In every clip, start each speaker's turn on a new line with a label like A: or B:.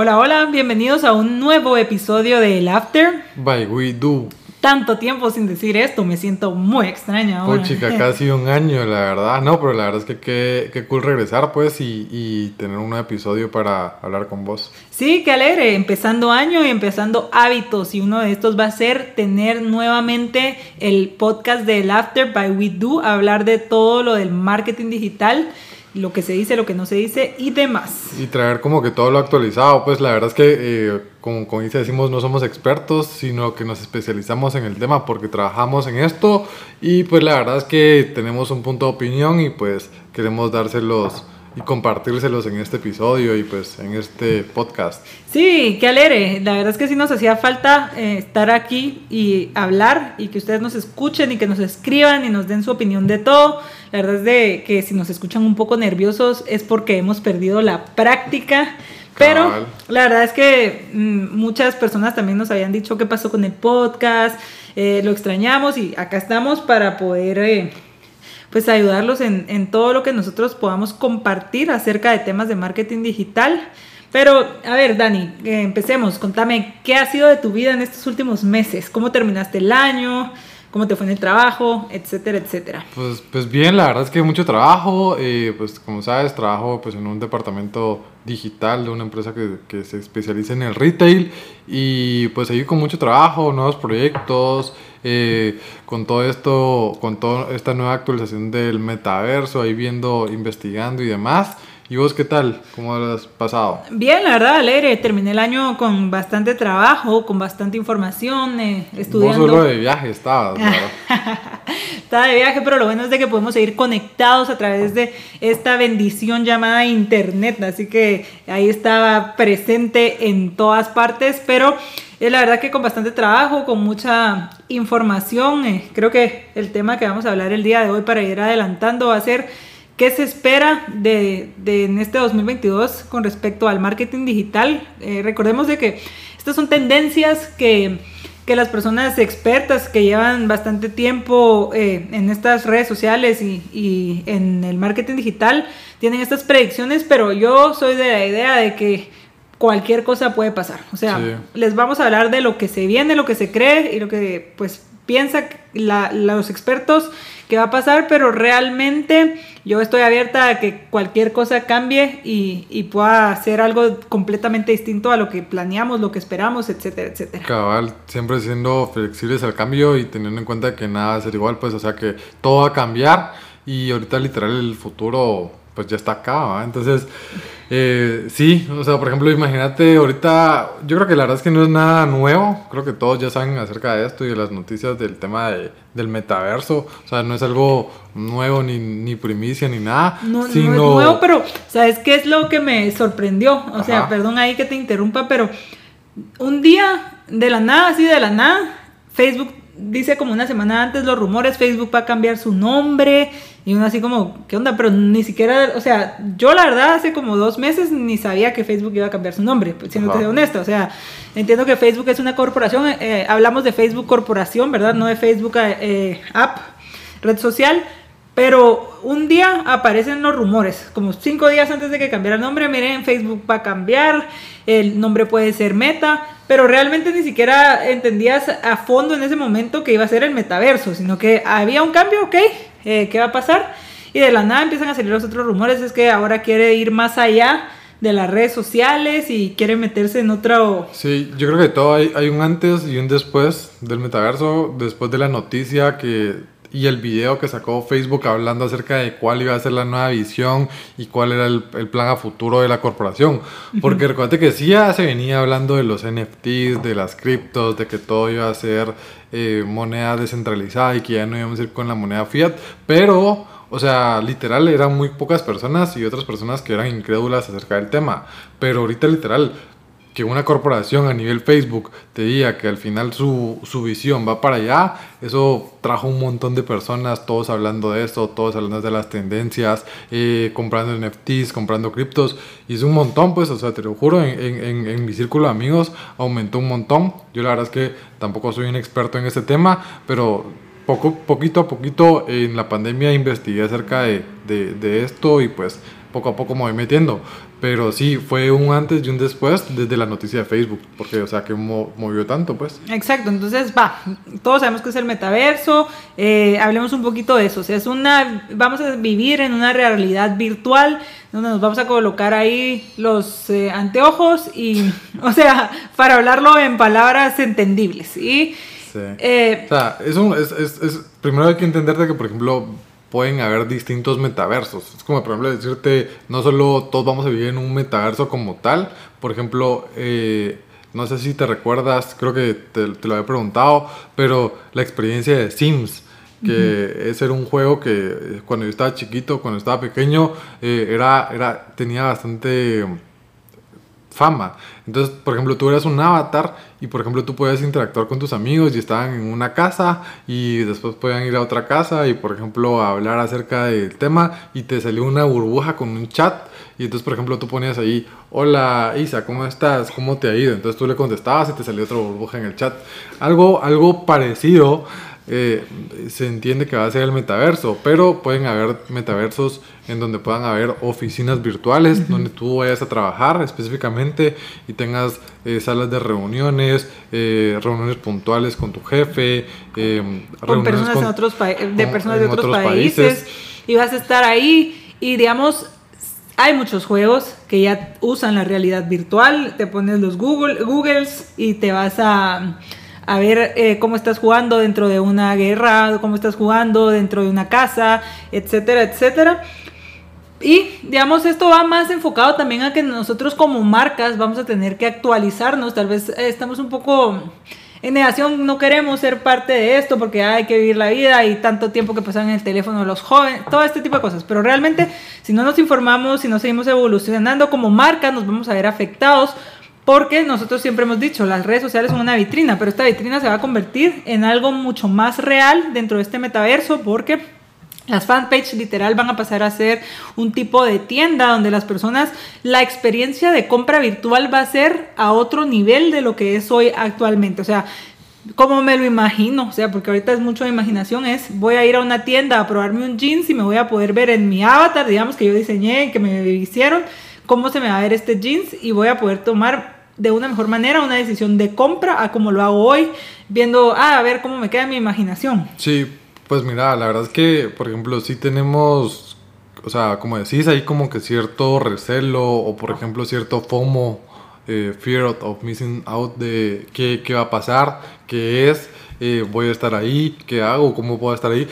A: Hola, hola, bienvenidos a un nuevo episodio de El After.
B: By We Do.
A: Tanto tiempo sin decir esto, me siento muy extraña ahora.
B: chica, casi un año, la verdad. No, pero la verdad es que qué, qué cool regresar, pues, y, y, tener un episodio para hablar con vos.
A: Sí, qué alegre. Empezando año y empezando hábitos. Y uno de estos va a ser tener nuevamente el podcast de El After by We Do, hablar de todo lo del marketing digital lo que se dice, lo que no se dice y demás.
B: Y traer como que todo lo actualizado, pues la verdad es que, eh, como, como dice, decimos, no somos expertos, sino que nos especializamos en el tema porque trabajamos en esto y pues la verdad es que tenemos un punto de opinión y pues queremos dárselos y compartírselos en este episodio y pues en este podcast.
A: Sí, qué alegre. La verdad es que sí nos hacía falta eh, estar aquí y hablar y que ustedes nos escuchen y que nos escriban y nos den su opinión de todo. La verdad es de que si nos escuchan un poco nerviosos es porque hemos perdido la práctica. Pero la verdad es que mm, muchas personas también nos habían dicho qué pasó con el podcast, eh, lo extrañamos y acá estamos para poder... Eh, pues ayudarlos en, en todo lo que nosotros podamos compartir acerca de temas de marketing digital. Pero, a ver, Dani, eh, empecemos. Contame, ¿qué ha sido de tu vida en estos últimos meses? ¿Cómo terminaste el año? cómo te fue en el trabajo, etcétera, etcétera.
B: Pues, pues bien, la verdad es que mucho trabajo, eh, pues como sabes, trabajo pues en un departamento digital de una empresa que, que, se especializa en el retail y pues ahí con mucho trabajo, nuevos proyectos, eh, con todo esto, con toda esta nueva actualización del metaverso, ahí viendo, investigando y demás. ¿Y vos qué tal? ¿Cómo lo has pasado?
A: Bien, la verdad, alegre. Terminé el año con bastante trabajo, con bastante información, eh, estudiando.
B: Vos solo de viaje estabas,
A: Estaba de viaje, pero lo bueno es de que podemos seguir conectados a través de esta bendición llamada Internet. Así que ahí estaba presente en todas partes, pero es la verdad que con bastante trabajo, con mucha información. Eh, creo que el tema que vamos a hablar el día de hoy para ir adelantando va a ser ¿Qué se espera de, de, en este 2022 con respecto al marketing digital? Eh, recordemos de que estas son tendencias que, que, las personas expertas que llevan bastante tiempo eh, en estas redes sociales y, y, en el marketing digital tienen estas predicciones, pero yo soy de la idea de que cualquier cosa puede pasar. O sea, les vamos a hablar de lo que se viene, lo que se cree y lo que pues piensa la, los expertos que va a pasar, pero realmente yo estoy abierta a que cualquier cosa cambie y, y, pueda ser algo completamente distinto a lo que planeamos, lo que esperamos, etcétera, etcétera.
B: Cabal, siempre siendo flexibles al cambio y teniendo en cuenta que nada va a ser igual, pues, o sea, que todo va a cambiar y ahorita literal el futuro pues ya está acá, Entonces, eh, sí, o sea, por ejemplo, imagínate ahorita, yo creo que la verdad es que no es nada nuevo, creo que todos ya saben acerca de esto y de las noticias del tema de, del metaverso, o sea, no es algo nuevo ni, ni primicia ni nada.
A: No, sino... no es nuevo, pero ¿sabes qué es lo que me sorprendió? O sea, perdón ahí que te interrumpa, pero un día de la nada, así de la nada, Facebook dice como una semana antes los rumores, Facebook va a cambiar su nombre y uno así como, ¿qué onda? Pero ni siquiera, o sea, yo la verdad hace como dos meses ni sabía que Facebook iba a cambiar su nombre, pues, siendo que honesta, o sea, entiendo que Facebook es una corporación, eh, hablamos de Facebook corporación, ¿verdad? No de Facebook eh, app, red social, pero un día aparecen los rumores, como cinco días antes de que cambiara el nombre, miren, Facebook va a cambiar, el nombre puede ser Meta, pero realmente ni siquiera entendías a fondo en ese momento que iba a ser el metaverso, sino que había un cambio, ok, eh, ¿qué va a pasar? Y de la nada empiezan a salir los otros rumores, es que ahora quiere ir más allá de las redes sociales y quiere meterse en otro...
B: Sí, yo creo que todo hay, hay un antes y un después del metaverso, después de la noticia que y el video que sacó Facebook hablando acerca de cuál iba a ser la nueva visión y cuál era el, plan a futuro de la corporación. Porque recuerda que sí ya se venía hablando de los NFTs, de las criptos, de que todo iba a ser eh, moneda descentralizada y que ya no íbamos a ir con la moneda fiat, pero... O sea, literal eran muy pocas personas y otras personas que eran incrédulas acerca del tema. Pero ahorita literal que una corporación a nivel Facebook te diga que al final su, su, visión va para allá, eso trajo un montón de personas, todos hablando de eso, todos hablando de las tendencias, eh, comprando NFTs, comprando criptos, es un montón, pues, o sea, te lo juro, en, en, en, mi círculo de amigos aumentó un montón. Yo la verdad es que tampoco soy un experto en este tema, pero poco, poquito a poquito en la pandemia investigué acerca de, de, de esto y pues poco a poco me voy metiendo. Pero sí, fue un antes y un después desde la noticia de Facebook, porque, o sea, que movió tanto, pues.
A: Exacto, entonces, va, todos sabemos que es el metaverso, eh, hablemos un poquito de eso, o sea, es una, vamos a vivir en una realidad virtual, donde nos vamos a colocar ahí los eh, anteojos y, o sea, para hablarlo en palabras entendibles, ¿sí?
B: Sí. Eh, o sea, es, un, es, es, es, primero hay que entenderte que, por ejemplo, pueden haber distintos metaversos. Es como, por ejemplo, decirte, no solo todos vamos a vivir en un metaverso como tal. Por ejemplo, eh, no sé si te recuerdas, creo que te, lo había preguntado, pero la experiencia de Sims, que ese era un juego que eh, cuando yo estaba chiquito, cuando estaba pequeño, eh, era, era, tenía bastante fama. Entonces, por ejemplo, tú eras un avatar y, por ejemplo, tú podías interactuar con tus amigos y estaban en una casa y después podían ir a otra casa y, por ejemplo, hablar acerca del tema y te salió una burbuja con un chat y entonces, por ejemplo, tú ponías ahí, hola Isa, ¿cómo estás? ¿Cómo te ha ido? Entonces tú le contestabas y te salió otra burbuja en el chat. Algo, algo parecido eh, se entiende que va a ser el metaverso, pero pueden haber metaversos en donde puedan haber oficinas virtuales, donde tú vayas a trabajar específicamente y tengas eh, salas de reuniones, eh, reuniones puntuales con tu jefe,
A: con personas de otros de otros, países, y vas a estar ahí y digamos hay muchos juegos que ya usan la realidad virtual, te pones los Google, Googles y te vas a a ver eh, cómo estás jugando dentro de una guerra, cómo estás jugando dentro de una casa, etcétera, etcétera. Y digamos, esto va más enfocado también a que nosotros como marcas vamos a tener que actualizarnos. Tal vez eh, estamos un poco en negación, no queremos ser parte de esto porque hay que vivir la vida y tanto tiempo que pasan en el teléfono los jóvenes, todo este tipo de cosas. Pero realmente, si no nos informamos, si no seguimos evolucionando como marca, nos vamos a ver afectados porque nosotros siempre hemos dicho, las redes sociales son una vitrina, pero esta vitrina se va a convertir en algo mucho más real dentro de este metaverso porque las fanpages literal van a pasar a ser un tipo de tienda donde las personas, la experiencia de compra virtual va a ser a otro nivel de lo que es hoy actualmente. O sea, como me lo imagino, o sea, porque ahorita es mucho de imaginación, es voy a ir a una tienda a probarme un jeans y me voy a poder ver en mi avatar, digamos que yo diseñé que me hicieron, cómo se me va a ver este jeans y voy a poder tomar de una mejor manera una decisión de compra a como lo hago hoy, viendo, ah, a ver cómo me queda mi imaginación.
B: Sí, pues mira, la verdad es que, por ejemplo, sí tenemos, o sea, como decís, hay como que cierto recelo o, por ejemplo, cierto FOMO, eh, fear of missing out de qué, qué va a pasar, qué es, eh, voy a estar ahí, qué hago, cómo puedo estar ahí.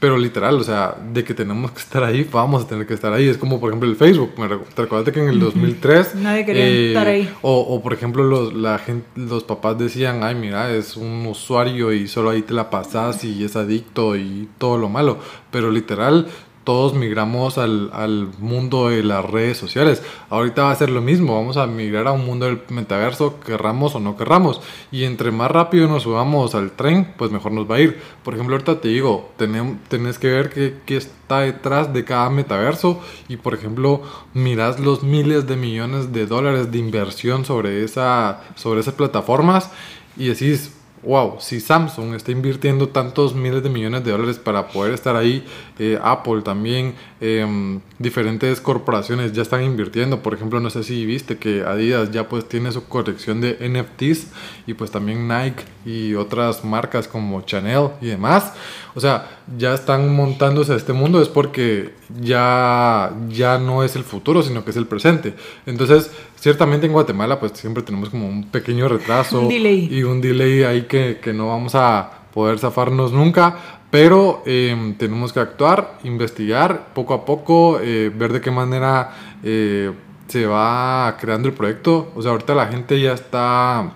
B: Pero literal, o sea, de que tenemos que estar ahí, vamos a tener que estar ahí. Es como, por ejemplo, el Facebook. ¿Te acuerdas que en el 2003...
A: Nadie quería eh, estar ahí.
B: O, o, por ejemplo, los, la gente, los papás decían, ay, mira, es un usuario y solo ahí te la pasas y es adicto y todo lo malo. Pero literal, todos migramos al, al, mundo de las redes sociales. Ahorita va a ser lo mismo, vamos a migrar a un mundo del metaverso, querramos o no querramos. Y entre más rápido nos subamos al tren, pues mejor nos va a ir. Por ejemplo, ahorita te digo, tenés que ver qué, qué está detrás de cada metaverso y, por ejemplo, miras los miles de millones de dólares de inversión sobre, esa, sobre esas plataformas y decís, wow, si Samsung está invirtiendo tantos miles de millones de dólares para poder estar ahí, eh, Apple también, em, diferentes corporaciones ya están invirtiendo. Por ejemplo, no sé si viste que Adidas ya pues tiene su colección de NFTs y pues también Nike y otras marcas como Chanel y demás. O sea, ya están montándose a este mundo es porque ya, ya no es el futuro, sino que es el presente. Entonces, ciertamente en Guatemala pues siempre tenemos como un pequeño retraso y un delay ahí que, que no vamos a poder zafarnos nunca, pero em, tenemos que actuar, investigar poco a poco, eh, ver de qué manera eh, se va creando el proyecto. O sea, ahorita la gente ya está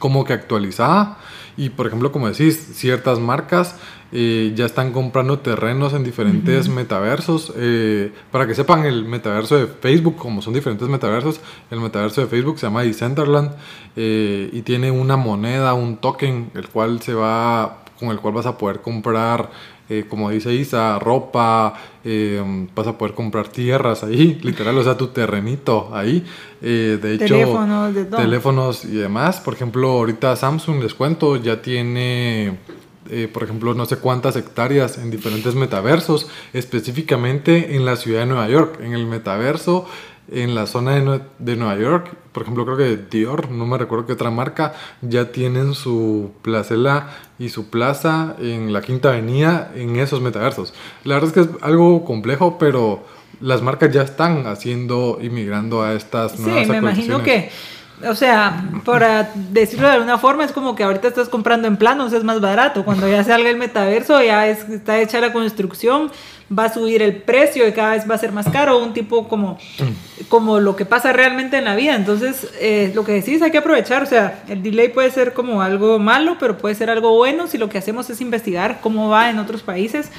B: como que actualizada y por ejemplo, como decís, ciertas marcas eh, ya están comprando terrenos en diferentes metaversos. Eh, para que sepan, el metaverso de Facebook, como son diferentes metaversos, el metaverso de Facebook se llama Decentraland eh, y tiene una moneda, un token, el cual se va, con el cual vas a poder comprar, como dice Isa, ropa, vas a poder comprar tierras ahí, literal, o sea, tu terrenito ahí. de hecho, teléfonos, teléfonos y demás. Por ejemplo, ahorita Samsung, les cuento, ya tiene eh, por ejemplo, no sé cuántas hectáreas en diferentes metaversos, específicamente en la ciudad de Nueva York. En el metaverso, en la zona de, de Nueva York, por ejemplo, creo que Dior, no me recuerdo qué otra marca, ya tienen su placela y su plaza en la Quinta Avenida en esos metaversos. La verdad es que es algo complejo, pero las marcas ya están haciendo y migrando a estas nuevas
A: Sí, me imagino que o sea, para decirlo de alguna forma, es como que ahorita estás comprando en planos, es más barato. Cuando ya salga el metaverso, ya está hecha la construcción, va a subir el precio y cada vez va a ser más caro, un tipo como, como lo que pasa realmente en la vida. Entonces, eh, lo que decís, hay que aprovechar. O sea, el delay puede ser como algo malo, pero puede ser algo bueno si lo que hacemos es investigar cómo va en otros países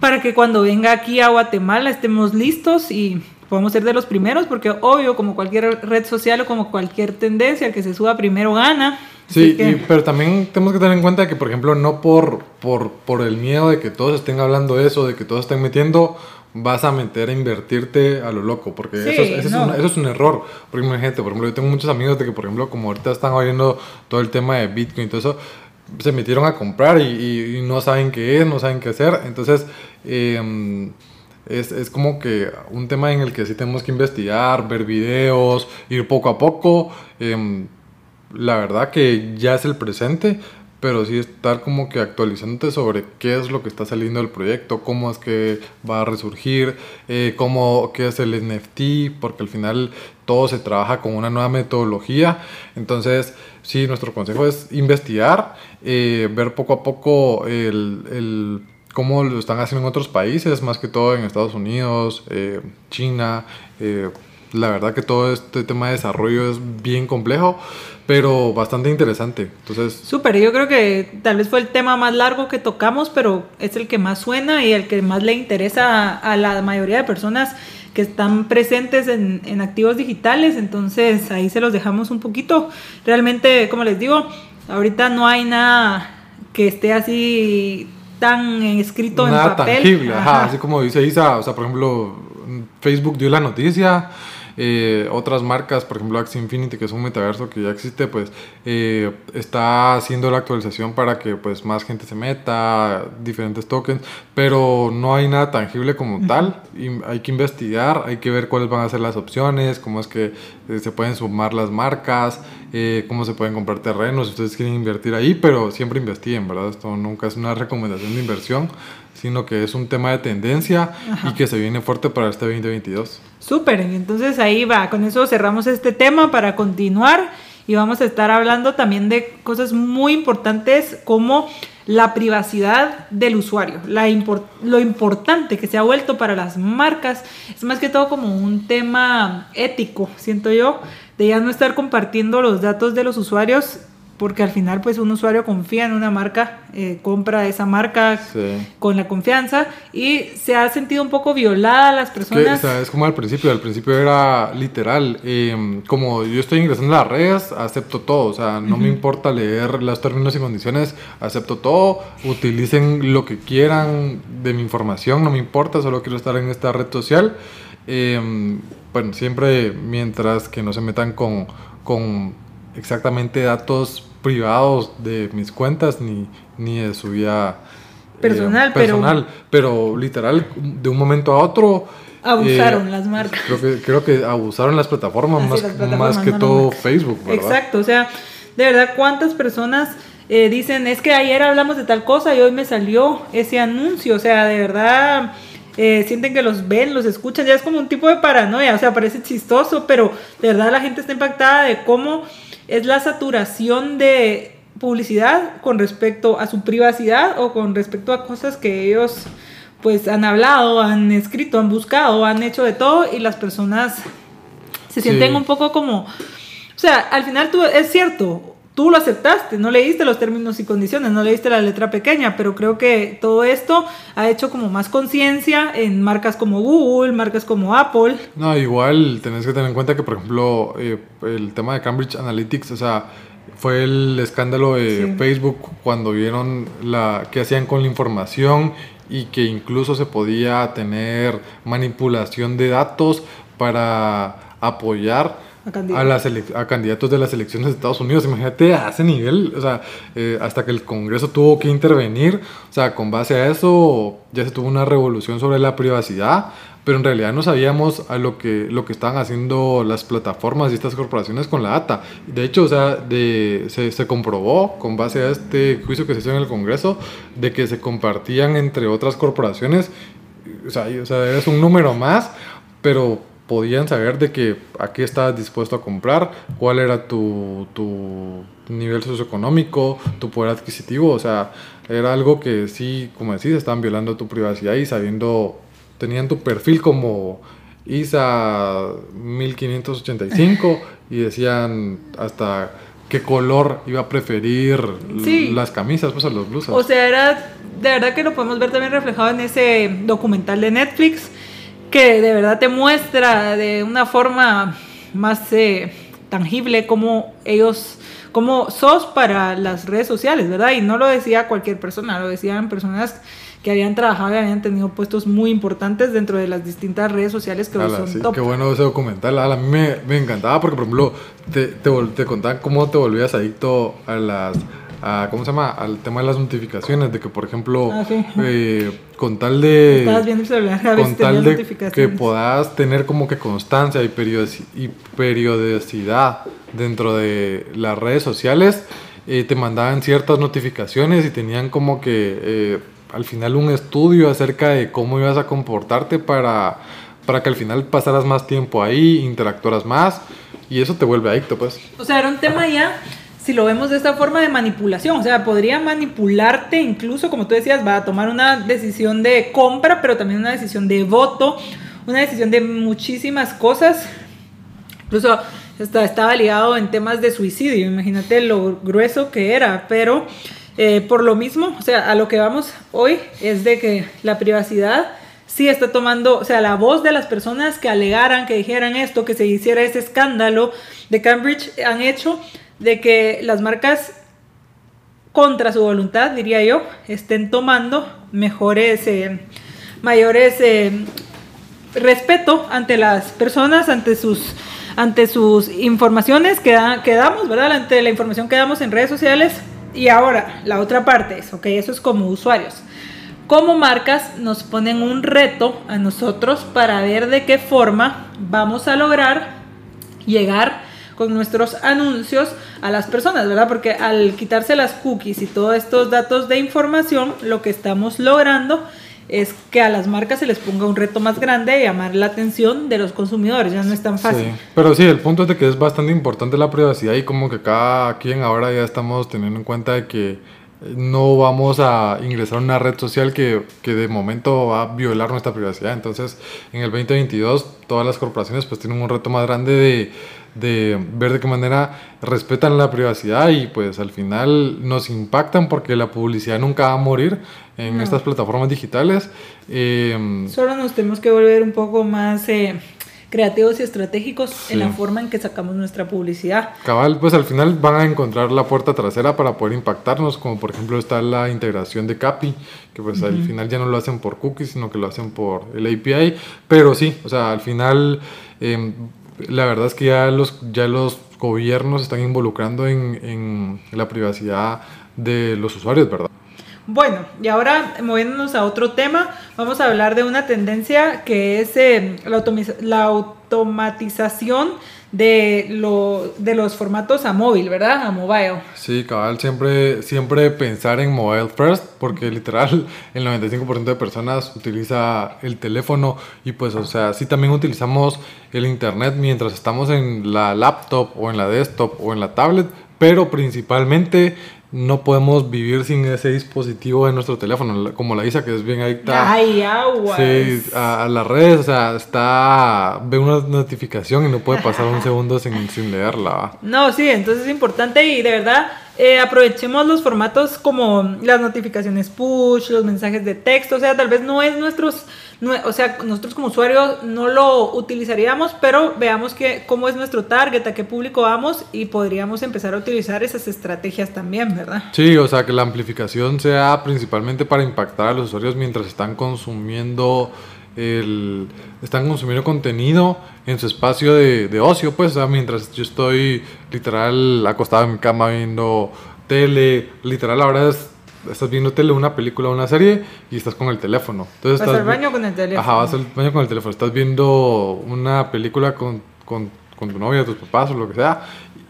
A: para que cuando venga aquí a Guatemala estemos listos y podemos ser de los primeros, porque obvio, como cualquier red social o como cualquier tendencia, el que se suba primero gana.
B: Sí, pero también tenemos que tener en cuenta que, por ejemplo, no por, por, por el miedo de que todos estén hablando de eso, de que todos estén metiendo, vas a meter a invertirte a lo loco, porque eso, es, eso, es un, error. Porque imagínate, por ejemplo, yo tengo muchos amigos de que, por ejemplo, como ahorita están oyendo todo el tema de Bitcoin y todo eso, se metieron a comprar y, y no saben qué es, no saben qué hacer. Entonces, eh, es, es, como que un tema en el que sí tenemos que investigar, ver videos, ir poco a poco. Em, la verdad que ya es el presente, pero sí estar como que actualizándote sobre qué es lo que está saliendo del proyecto, cómo es que va a resurgir, eh, cómo, qué es el NFT, porque al final todo se trabaja con una nueva metodología. Entonces, sí, nuestro consejo es investigar, eh, ver poco a poco el, el cómo lo están haciendo en otros países, más que todo en Estados Unidos, eh, China. La verdad que todo este tema de desarrollo es bien complejo, pero bastante interesante. Entonces,
A: súper. Yo creo que tal vez fue el tema más largo que tocamos, pero es el que más suena y el que más le interesa a, la mayoría de personas que están presentes en, en activos digitales. Entonces ahí se los dejamos un poquito. Realmente, como les digo, ahorita no hay nada que esté así tan escrito
B: Nada
A: en papel.
B: tangible, ajá. así como dice Isa, o sea, por ejemplo, Facebook dio la noticia, eh, otras marcas, por ejemplo Axie Infinity, que es un metaverso que ya existe, pues eh, está haciendo la actualización para que pues más gente se meta, diferentes tokens, pero no hay nada tangible como tal. Y hay que investigar, hay que ver cuáles van a ser las opciones, cómo es que eh, se pueden sumar las marcas, cómo se pueden comprar terrenos, si ustedes quieren invertir ahí, pero siempre investiguen, ¿verdad? Esto nunca es una recomendación de inversión sino que es un tema de tendencia y que se viene fuerte para este 2022.
A: Súper, entonces ahí va, con eso cerramos este tema para continuar y vamos a estar hablando también de cosas muy importantes como la privacidad del usuario, la lo importante que se ha vuelto para las marcas, es más que todo como un tema ético, siento yo, de ya no estar compartiendo los datos de los usuarios porque al final pues un usuario confía en una marca, eh, compra esa marca con la confianza y se ha sentido un poco violada las personas.
B: es como al principio, al principio era literal, em, como yo estoy ingresando a las redes, acepto todo, o sea, no me importa leer los términos y condiciones, acepto todo, utilicen lo que quieran de mi información, no me importa, solo quiero estar en esta red social. Em, bueno, siempre mientras que no se metan con, con exactamente datos privados de mis cuentas ni, ni de su vida
A: eh, personal,
B: personal pero... literal de un momento a otro
A: abusaron eh, las marcas.
B: creo que, creo que abusaron las plataformas, más, más que todo Facebook
A: exacto o sea de verdad cuántas personas eh, dicen es que ayer hablamos de tal cosa y hoy me salió ese anuncio o sea de verdad sienten que los ven, los escuchan, ya es como un tipo de paranoia, o sea, parece chistoso, pero de verdad la gente está impactada de cómo es la saturación de publicidad con respecto a su privacidad o con respecto a cosas que ellos pues han hablado, han escrito, han buscado, han hecho de todo y las personas se sienten un poco como, o sea, al final tú es cierto, tú lo aceptaste, no leíste los términos y condiciones, no leíste la letra pequeña, pero creo que todo esto ha hecho como más conciencia en marcas como Google, marcas como Apple.
B: No, igual tenés que tener en cuenta que, por ejemplo, eh, el tema de Cambridge Analytics, o sea, fue el escándalo de Facebook cuando vieron la qué hacían con la información y que incluso se podía tener manipulación de datos para apoyar a candidatos. A, candidatos de las elecciones de Estados Unidos. Imagínate a ese nivel, o sea, eh, hasta que el Congreso tuvo que intervenir, o sea, con base a eso ya se tuvo una revolución sobre la privacidad, pero en realidad no sabíamos a lo que, lo que estaban haciendo las plataformas y estas corporaciones con la data. De hecho, o sea, de, se, se, comprobó con base a este juicio que se hizo en el Congreso de que se compartían entre otras corporaciones, o sea, o sea eres un número más, pero podían saber de que a qué estabas dispuesto a comprar, cuál era tu, tu nivel socioeconómico, tu poder adquisitivo, o sea, era algo que sí, como decís, estaban violando tu privacidad y sabiendo, tenían tu perfil como ISA 1585 y decían hasta qué color iba a preferir las camisas, pues a los blusas.
A: O sea, era, de verdad que lo podemos ver también reflejado en ese documental de Netflix que de verdad te muestra de una forma más eh, tangible cómo ellos, cómo sos para las redes sociales, ¿verdad? Y no lo decía cualquier persona, lo decían personas que habían trabajado y habían tenido puestos muy importantes dentro de las distintas redes sociales que
B: son sí, Qué bueno ese documental. a mí me, me, encantaba porque, por ejemplo, te, te, te contaban cómo te volvías adicto a las ¿cómo se llama? Al tema de las notificaciones, de que por ejemplo, ah, eh, con tal de... con tal de que puedas tener como que constancia y, y periodicidad dentro de las redes sociales, eh, te mandaban ciertas notificaciones y tenían como que eh, al final un estudio acerca de cómo ibas a comportarte para, para que al final pasaras más tiempo ahí, interactuaras más y eso te vuelve adicto pues.
A: O sea, era un tema ya si lo vemos de esta forma de manipulación, o sea, podría manipularte incluso, como tú decías, va a tomar una decisión de compra, pero también una decisión de voto, una decisión de muchísimas cosas. Incluso estaba ligado en temas de suicidio, imagínate lo grueso que era, pero eh, por lo mismo, o sea, a lo que vamos hoy es de que la privacidad sí está tomando, o sea, la voz de las personas que alegaran, que dijeran esto, que se hiciera ese escándalo de Cambridge, han hecho de que las marcas contra su voluntad, diría yo, estén tomando mejores, eh, mayores eh, respeto ante las personas, ante sus, ante sus informaciones que, que damos, ¿verdad? Ante la información que damos en redes sociales. Y ahora, la otra parte es, ok, eso es como usuarios. Como marcas nos ponen un reto a nosotros para ver de qué forma vamos a lograr llegar con nuestros anuncios a las personas, ¿verdad? Porque al quitarse las cookies y todos estos datos de información, lo que estamos logrando es que a las marcas se les ponga un reto más grande de llamar la atención de los consumidores, ya no es tan fácil.
B: Pero sí, el punto es de que es bastante importante la privacidad y como que cada quien ahora ya estamos teniendo en cuenta de que no vamos a ingresar a una red social que, que, de momento va a violar nuestra privacidad. Entonces, en el 2022, todas las corporaciones pues tienen un reto más grande de de ver de qué manera respetan la privacidad y pues al final nos impactan porque la publicidad nunca va a morir en estas plataformas digitales.
A: Eh, Solo nos tenemos que volver un poco más eh, creativos y estratégicos en la forma en que sacamos nuestra publicidad.
B: Cabal, pues al final van a encontrar la puerta trasera para poder impactarnos, como por ejemplo está la integración de CAPI, que pues al final ya no lo hacen por cookies, sino que lo hacen por el API, pero sí, o sea, al final... Eh, la verdad es que ya los, ya los gobiernos están involucrando en, en la privacidad de los usuarios, ¿verdad?
A: Bueno, y ahora moviéndonos a otro tema, vamos a hablar de una tendencia que es eh, la, automatización de, de los formatos a móvil, ¿verdad? A mobile.
B: Sí, cabal, siempre, siempre pensar en mobile first, porque literal el 95% de personas utiliza el teléfono y pues, o sea, sí también utilizamos el internet mientras estamos en la laptop o en la desktop o en la tablet, pero principalmente no podemos vivir sin ese dispositivo de nuestro teléfono, como la Isa que es bien adicta
A: Ay, agua.
B: Sí, a, las redes, o sea, está ve una notificación y no puede pasar un segundo sin, sin leerla.
A: No, sí, entonces es importante y de verdad eh, aprovechemos los formatos como las notificaciones push, los mensajes de texto, o sea, tal vez no es nuestros, o sea, nosotros como usuarios no lo utilizaríamos, pero veamos que, cómo es nuestro target, a qué público vamos y podríamos empezar a utilizar esas estrategias también, ¿verdad?
B: Sí, o sea, que la amplificación sea principalmente para impactar a los usuarios mientras están consumiendo el, están consumiendo contenido en su espacio de, de ocio, pues, mientras yo estoy literal acostado en mi cama viendo tele, literal ahora es estás viendo tele, una película, una serie y estás con el teléfono.
A: Entonces vas al baño con el teléfono.
B: Ajá, vas al baño con el teléfono. Estás viendo una película con, con, con tu novia, tus papás o lo que sea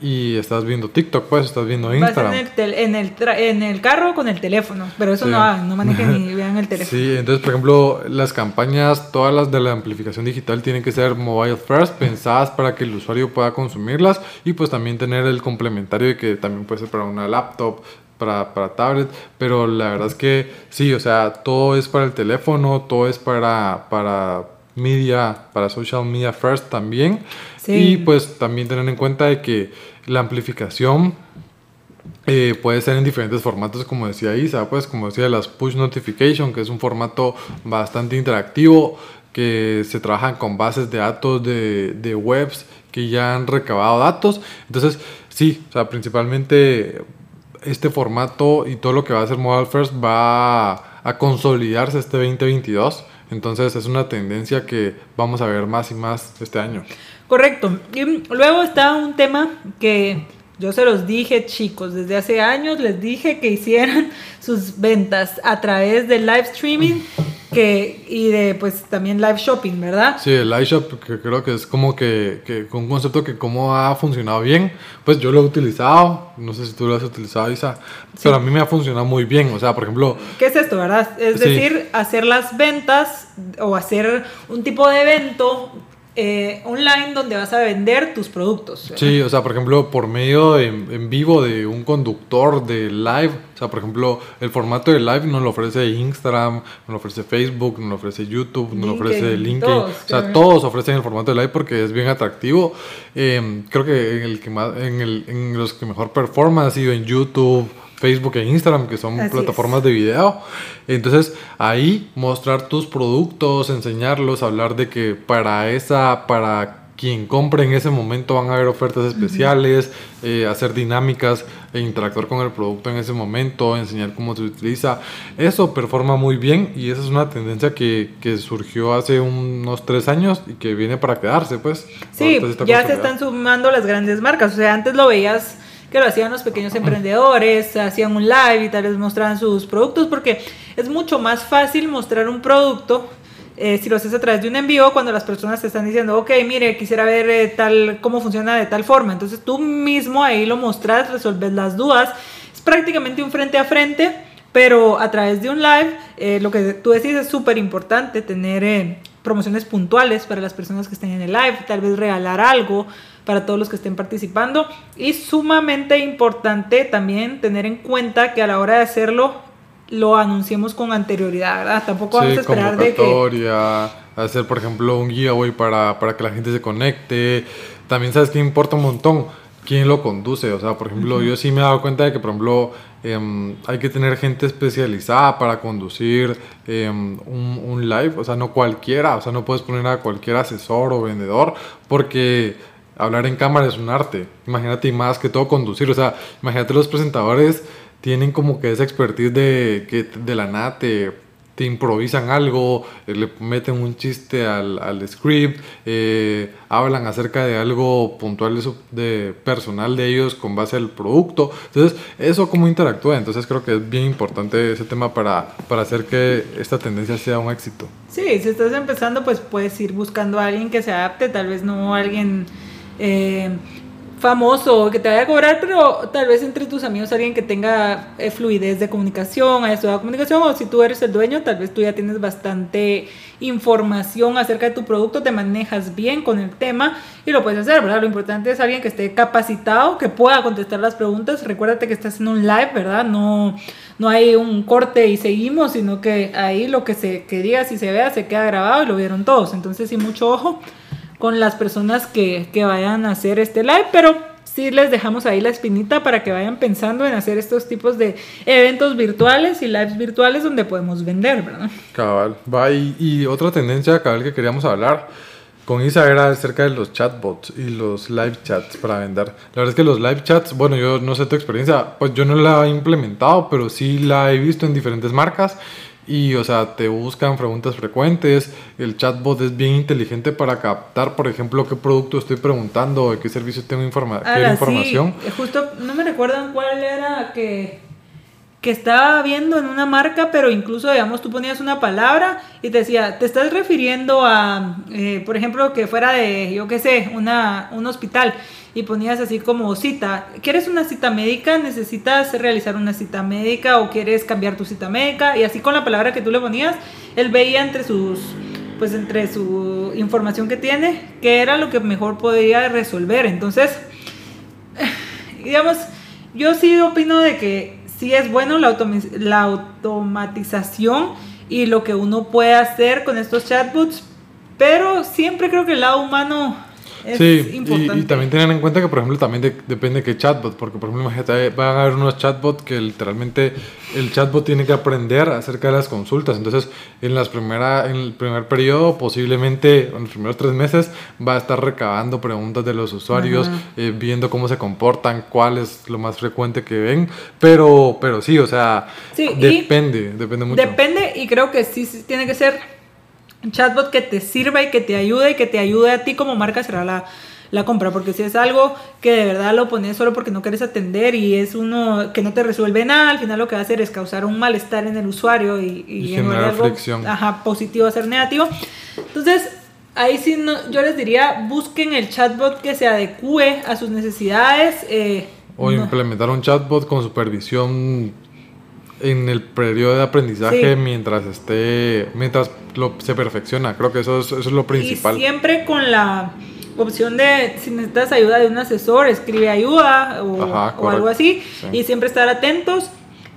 B: y estás viendo TikTok, pues, estás viendo Instagram.
A: Vas en el, en, el en el carro con el teléfono, pero eso no hagan, no manejen ni vean el teléfono.
B: Sí, entonces, por ejemplo, las campañas, todas las de la amplificación digital tienen que ser mobile first, pensadas para que el usuario pueda consumirlas y pues también tener el complementario de que también puede ser para una laptop, para, para, tablet, pero la verdad es que sí, o sea, todo es para el teléfono, todo es para, para media, para social media first también. Y pues también tener en cuenta de que la amplificación eh, puede ser en diferentes formatos, como decía Isa, pues como decía las push notification, que es un formato bastante interactivo, que se trabajan con bases de datos de, de webs que ya han recabado datos. Entonces, sí, o sea, principalmente este formato y todo lo que va a hacer Mobile First va a consolidarse este 2022. Entonces es una tendencia que vamos a ver más y más este año.
A: Correcto. Y luego está un tema que yo se los dije, chicos, desde hace años les dije que hicieran sus ventas a través del live streaming que, y de pues también live shopping, ¿verdad?
B: Sí, el live shop que creo que es como que, que un concepto que como ha funcionado bien, pues yo lo he utilizado, no sé si tú lo has utilizado, Isa, pero a mí me ha funcionado muy bien, o sea, por ejemplo...
A: ¿Qué es esto, verdad? Es decir, hacer las ventas o hacer un tipo de evento eh, online donde vas a vender tus productos.
B: Sí, o sea, por ejemplo, por medio en, vivo de un conductor de live, o sea, por ejemplo, el formato de live nos lo ofrece Instagram, nos lo ofrece Facebook, nos lo ofrece YouTube, nos lo ofrece LinkedIn, o sea, todos ofrecen el formato de live porque es bien atractivo. Em, creo que en el que más, en, el, en los que mejor performa ha sido en YouTube. Facebook e Instagram, que son plataformas de video. Entonces, ahí mostrar tus productos, enseñarlos, hablar de que para esa, para quien compre en ese momento van a haber ofertas especiales, eh, hacer dinámicas e interactuar con el producto en ese momento, enseñar cómo se utiliza. Eso performa muy bien y esa es una tendencia que, que surgió hace unos tres años y que viene para quedarse, pues.
A: Sí, ya se están sumando las grandes marcas. O sea, antes lo veías que lo hacían los pequeños emprendedores, hacían un live y tal vez mostraban sus productos, porque es mucho más fácil mostrar un producto eh, si lo haces a través de un envío, cuando las personas te están diciendo, ok, mire, quisiera ver eh, tal, cómo funciona de tal forma. Entonces tú mismo ahí lo mostras, resolves las dudas. Es prácticamente un frente a frente, pero a través de un live, eh, lo que tú decís es súper importante, tener promociones puntuales para las personas que estén en el live, tal vez regalar algo para todos los que estén participando. Y sumamente importante también tener en cuenta que a la hora de hacerlo lo anunciemos con anterioridad, ¿verdad? Tampoco vamos a esperar de que...
B: Hacer, por ejemplo, un giveaway para, para que la gente se conecte. También sabes que importa un montón quién lo conduce. O sea, por ejemplo, yo sí me he dado cuenta de que, por ejemplo, em, hay que tener gente especializada para conducir em, un, un, live. O sea, no cualquiera. O sea, no puedes poner a cualquier asesor o vendedor porque hablar en cámara es un arte. Imagínate y más que todo conducir. O sea, imagínate los presentadores tienen como que esa expertise de que de la nada te, improvisan algo, eh, le meten un chiste al, al script, eh, hablan acerca de algo puntual de, de, personal de ellos con base al producto. Entonces, eso como interactúa. Entonces, creo que es bien importante ese tema para, para hacer que esta tendencia sea un éxito.
A: Sí, si estás empezando, pues puedes ir buscando a alguien que se adapte, tal vez no alguien eh, famoso que te vaya a cobrar, pero tal vez entre tus amigos alguien que tenga eh, fluidez de comunicación, haya estudiado comunicación, o si tú eres el dueño, tal vez tú ya tienes bastante información acerca de tu producto, te manejas bien con el tema y lo puedes hacer, ¿verdad? Lo importante es alguien que esté capacitado, que pueda contestar las preguntas. Recuérdate que estás en un live, ¿verdad? No, no hay un corte y seguimos, sino que ahí lo que se que digas y se vea se queda grabado y lo vieron todos. Entonces, sí, mucho ojo con las personas que, que vayan a hacer este live, pero sí les dejamos ahí la espinita para que vayan pensando en hacer estos tipos de eventos virtuales y lives virtuales donde podemos vender, ¿verdad?
B: Cabal, va y, otra tendencia cabal que queríamos hablar con Isa era acerca de los chatbots y los live chats para vender. La verdad es que los live chats, bueno, yo no sé tu experiencia, pues yo no la he implementado, pero sí la he visto en diferentes marcas y, o sea, te buscan preguntas frecuentes. El chatbot es bien inteligente para captar, por ejemplo, qué producto estoy preguntando, de qué servicio tengo informa información.
A: Sí. Justo, no me recuerdan cuál era que, que estaba viendo en una marca, pero incluso, digamos, tú ponías una palabra y te decía, te estás refiriendo a, eh, por ejemplo, que fuera de, yo qué sé, una, un hospital y ponías así como cita. ¿Quieres una cita médica? ¿Necesitas realizar una cita médica o quieres cambiar tu cita médica? Y así con la palabra que tú le ponías, él veía entre sus pues entre su información que tiene, qué era lo que mejor podía resolver. Entonces, digamos, yo sí opino de que sí es bueno la, la automatización y lo que uno puede hacer con estos chatbots, pero siempre creo que el lado humano
B: sí, Y, también tengan en cuenta que, por ejemplo, también depende de qué chatbot, porque, por ejemplo, van a haber unos chatbots que literalmente el chatbot tiene que aprender acerca de las consultas. Entonces, en, las primera, en el primer periodo, posiblemente en los primeros tres meses, va a estar recabando preguntas de los usuarios, eh, viendo cómo se comportan, cuál es lo más frecuente que ven. Pero, pero sí, o sea, depende, depende mucho.
A: Depende, y creo que sí tiene que ser un chatbot que te sirva y que te ayude y que te ayude a ti como marca a cerrar la, la compra, porque si es algo que de verdad lo pones solo porque no quieres atender y es uno que no te resuelve nada, al final lo que va a hacer es causar un malestar en el usuario y,
B: y, generar fricción.
A: Ajá, positivo a ser negativo. Entonces, ahí sí no, yo les diría, busquen el chatbot que se adecue a sus necesidades. Eh,
B: o implementar un chatbot con supervisión en el periodo de aprendizaje mientras esté, mientras lo, se perfecciona. Creo que eso es, eso es lo principal.
A: Y siempre con la opción de si necesitas ayuda de un asesor, escribe ayuda o, algo así. Y siempre estar atentos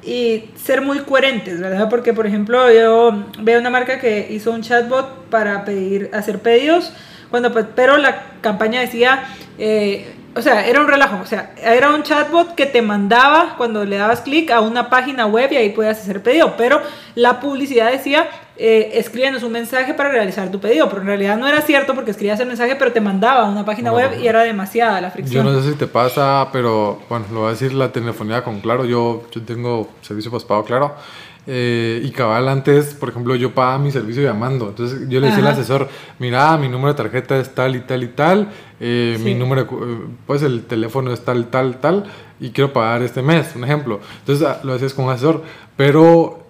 A: y ser muy coherentes, ¿verdad? Porque, por ejemplo, yo veo una marca que hizo un chatbot para pedir, hacer pedidos, cuando, pues, pero la campaña decía... Eh, o sea, era un relajo, o sea, era un chatbot que te mandaba cuando le dabas clic a una página web y ahí podías hacer pedido, pero la publicidad decía, eh, escríbenos un mensaje para realizar tu pedido, pero en realidad no era cierto porque escribías el mensaje, pero te mandaba a una página web y era demasiada la fricción.
B: Yo no sé si te pasa, pero bueno, lo voy a decir la telefonía con Claro, yo, yo tengo servicio postpago Claro. Eh, y cabal, antes, por ejemplo, yo pagaba mi servicio llamando. Entonces yo le decía al asesor, mira, mi número de tarjeta es tal y tal y tal, eh, mi número, pues el teléfono es tal, tal, tal, y quiero pagar este mes, un ejemplo. Entonces ah, lo hacías con un asesor, pero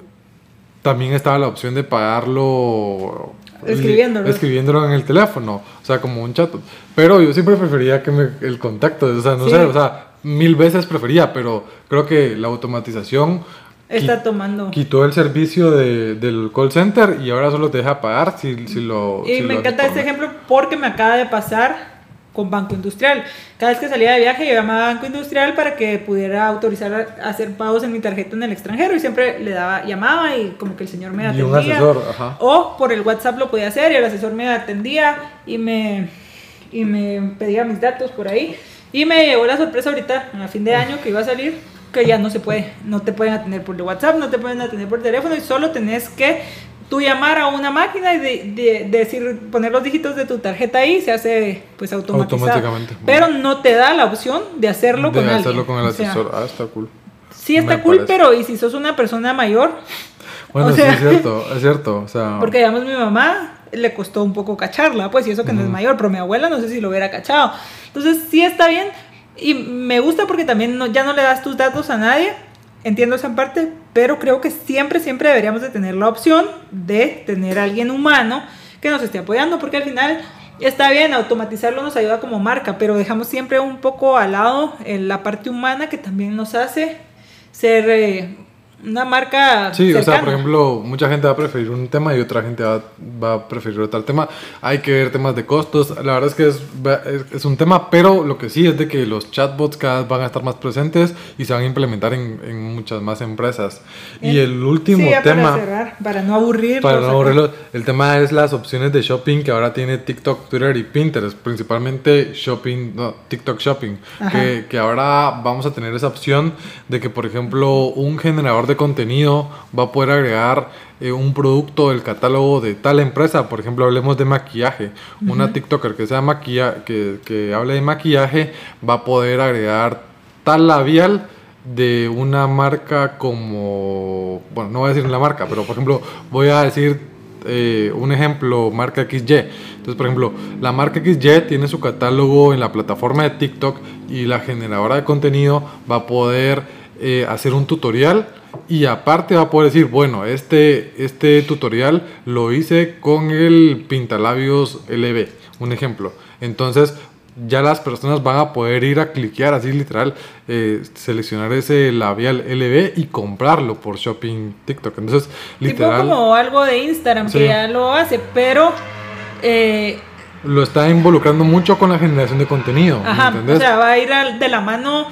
B: también estaba la opción de pagarlo
A: escribiéndolo.
B: escribiéndolo en el teléfono, o sea, como un chat. Pero yo siempre prefería que me, el contacto, o sea, no sé, o sea, mil veces prefería, pero creo que la automatización
A: está tomando.
B: Quitó el servicio de, del call center y ahora solo te deja pagar si, si lo...
A: Y me encanta este ejemplo porque me acaba de pasar con Banco Industrial. Cada vez que salía de viaje yo llamaba a Banco Industrial para que pudiera autorizar a hacer pagos en mi tarjeta en el extranjero y siempre le daba llamaba y como que el señor me atendía.
B: Y un asesor, ajá.
A: O por el WhatsApp lo podía hacer y el asesor me atendía y me, y me pedía mis datos por ahí. Y me llegó la sorpresa ahorita, a fin de año, que iba a salir que ya no se puede, no te pueden atender por WhatsApp, no te pueden atender por teléfono y solo tenés que tú llamar a una máquina y de, decir, poner los dígitos de tu tarjeta ahí, se hace pues automatizadamente. Pero no te da la opción de hacerlo
B: de
A: con
B: hacerlo con el asesor. ah, está cool.
A: Sí, está cool, pero ¿y si sos una persona mayor?
B: Bueno, sí, es cierto, es cierto. O sea,
A: porque digamos mi mamá le costó un poco cacharla, pues, y eso que no es mayor, pero mi abuela no sé si lo hubiera cachado. Entonces, sí está bien, y me gusta porque también ya no le das tus datos a nadie, entiendo esa parte, pero creo que siempre, siempre deberíamos de tener la opción de tener a alguien humano que nos esté apoyando, porque al final está bien, automatizarlo nos ayuda como marca, pero dejamos siempre un poco al lado en la parte humana que también nos hace ser eh, una marca.
B: Sí, o sea, por ejemplo, mucha gente va a preferir un tema y otra gente va, va, a preferir otro tema. Hay que ver temas de costos. La verdad es que es, es, un tema, pero lo que sí es de que los chatbots cada vez van a estar más presentes y se van a implementar en, en muchas más empresas. y el último tema.
A: Para, cerrar, para no aburrirlos.
B: Para no aburrirlos. El tema es las opciones de shopping que ahora tiene TikTok, Twitter y Pinterest. Principalmente shopping, no, TikTok Shopping. Que, que ahora vamos a tener esa opción de que, por ejemplo, un generador de contenido va a poder agregar eh, un producto del catálogo de tal empresa. Por ejemplo, hablemos de maquillaje. Una TikToker que, sea maquilla que, que hable de maquillaje va a poder agregar tal labial de una marca como, bueno, no voy a decir la marca, pero por ejemplo, voy a decir eh, un ejemplo, marca XY. Entonces, por ejemplo, la marca XY tiene su catálogo en la plataforma de TikTok y la generadora de contenido va a poder eh, hacer un tutorial y aparte va a poder decir, bueno, este, este tutorial lo hice con el pintalabios LB, un ejemplo. Entonces, ya las personas van a poder ir a cliquear así literal, eh, seleccionar ese labial LB y comprarlo por shopping TikTok. Entonces,
A: literal. Tipo como algo de Instagram que ya lo hace, pero. Eh,
B: lo está involucrando mucho con la generación de contenido.
A: Ajá, o sea, va a ir de la mano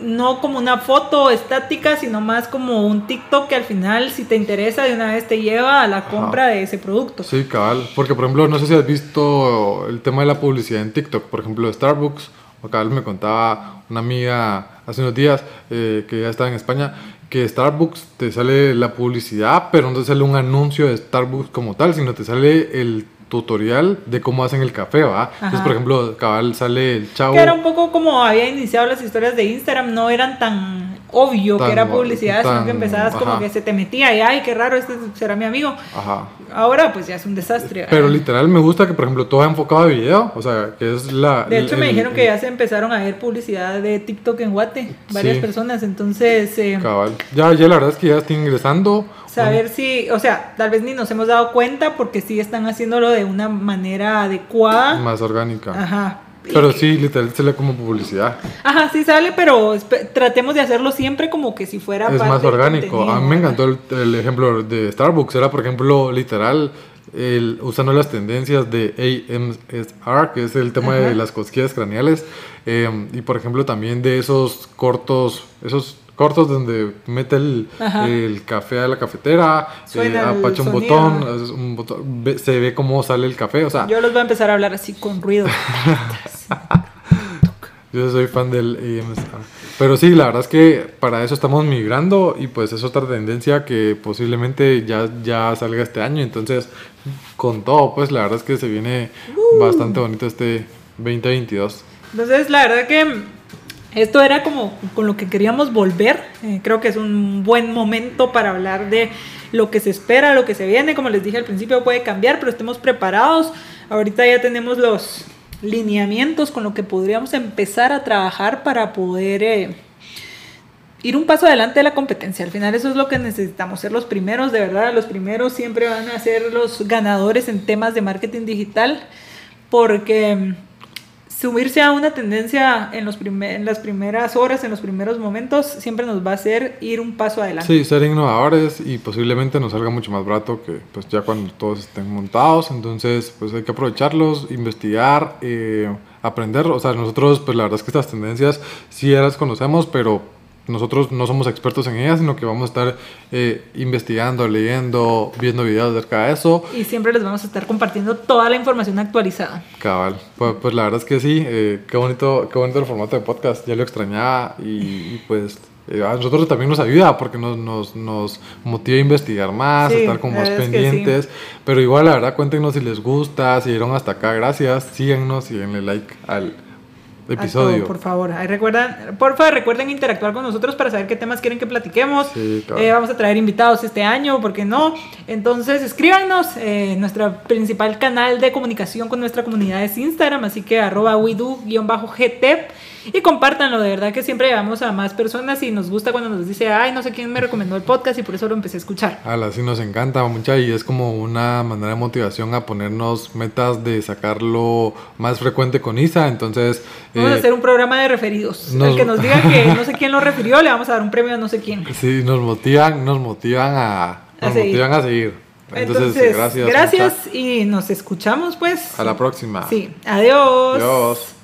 A: no como una foto estática, sino más como un TikTok que al final, si te interesa, de una vez te lleva a la compra de ese producto.
B: Sí, cabal. Porque, por ejemplo, no sé si has visto el tema de la publicidad en TikTok. Por ejemplo, Starbucks. Cabal me contaba una amiga hace unos días eh, que ya estaba en España que Starbucks te sale la publicidad, pero no te sale un anuncio de Starbucks como tal, sino te sale el tutorial de cómo hacen el café, ¿va? Entonces, por ejemplo, cabal sale el chavo.
A: Que era un poco como había iniciado las historias de Instagram, no eran tan obvio que era publicidad, sino que empezabas como que se te metía y ay, qué raro, este será mi amigo. Ajá. Ahora pues ya es un desastre.
B: Pero literal me gusta que por ejemplo todo es enfocado a video, o sea, que es la...
A: De hecho me dijeron que ya se empezaron a ver publicidad de TikTok en Guate, varias personas, entonces... Eh,
B: cabal. Ya, ya la verdad es que ya estoy ingresando
A: saber si, o sea, tal vez ni nos hemos dado cuenta porque sí están haciéndolo de una manera adecuada.
B: Más orgánica. Ajá. Pero sí, literal sale como publicidad.
A: Ajá, sí sale, pero tratemos de hacerlo siempre como que si fuera...
B: Es más orgánico. A mí me encantó el, ejemplo de Starbucks. Era, por ejemplo, literal, el, usando las tendencias de AMSR, que es el tema de las cosquillas craneales. Em, y, por ejemplo, también de esos cortos, esos cortos donde mete el, el café a la cafetera, eh, apacha un botón, un botón, se ve cómo sale el café, o sea...
A: Yo los voy a empezar a hablar así con ruido.
B: Yo soy fan del Pero sí, la verdad es que para eso estamos migrando y pues es otra tendencia que posiblemente ya, ya salga este año. Entonces, con todo, pues la verdad es que se viene uh. bastante bonito este 2022.
A: Entonces, la verdad que esto era como con lo que queríamos volver. Eh, creo que es un buen momento para hablar de lo que se espera, lo que se viene. Como les dije al principio, puede cambiar, pero estemos preparados. Ahorita ya tenemos los lineamientos con lo que podríamos empezar a trabajar para poder eh, ir un paso adelante de la competencia. Al final eso es lo que necesitamos, ser los primeros, de verdad, los primeros siempre van a ser los ganadores en temas de marketing digital, porque subirse a una tendencia en, los las primeras horas, en los primeros momentos, siempre nos va a hacer ir un paso adelante.
B: Sí, ser innovadores y posiblemente nos salga mucho más barato que pues ya cuando todos estén montados. Entonces, pues hay que aprovecharlos, investigar, eh, aprender. O sea, nosotros, pues la verdad es que estas tendencias sí las conocemos, pero nosotros no somos expertos en ellas, sino que vamos a estar eh, investigando, leyendo, viendo videos acerca de eso.
A: Y siempre les vamos a estar compartiendo toda la información actualizada.
B: Cabal, pues, pues la verdad es que sí, eh, qué, bonito, qué bonito el formato de podcast, ya lo extrañaba y, pues eh, a nosotros también nos ayuda porque nos, nos, nos motiva a investigar más, a estar como más pendientes. Pero igual, la verdad, cuéntenos si les gusta, si llegaron hasta acá, gracias, síguenos y denle like al episodio.
A: por favor, ahí recuerdan, por favor, recuerden interactuar con nosotros para saber qué temas quieren que platiquemos. Eh, vamos a traer invitados este año, ¿por qué no? Entonces, escríbanos. Eh, nuestro principal canal de comunicación con nuestra comunidad es Instagram, así que arroba widu-gt y compártanlo, de verdad que siempre llevamos a más personas y nos gusta cuando nos dice, ay, no sé quién me recomendó el podcast y por eso lo empecé a escuchar.
B: Ala, sí nos encanta mucha y es como una manera de motivación a ponernos metas de sacarlo más frecuente con Isa, entonces...
A: Vamos a eh, hacer un programa de referidos. El que nos diga que no sé quién lo refirió, le vamos a dar un premio a no sé quién.
B: Sí, nos motivan, nos motivan a, nos motivan a seguir.
A: Entonces, gracias. Gracias y nos escuchamos pues.
B: A la próxima.
A: Sí, adiós. Adiós.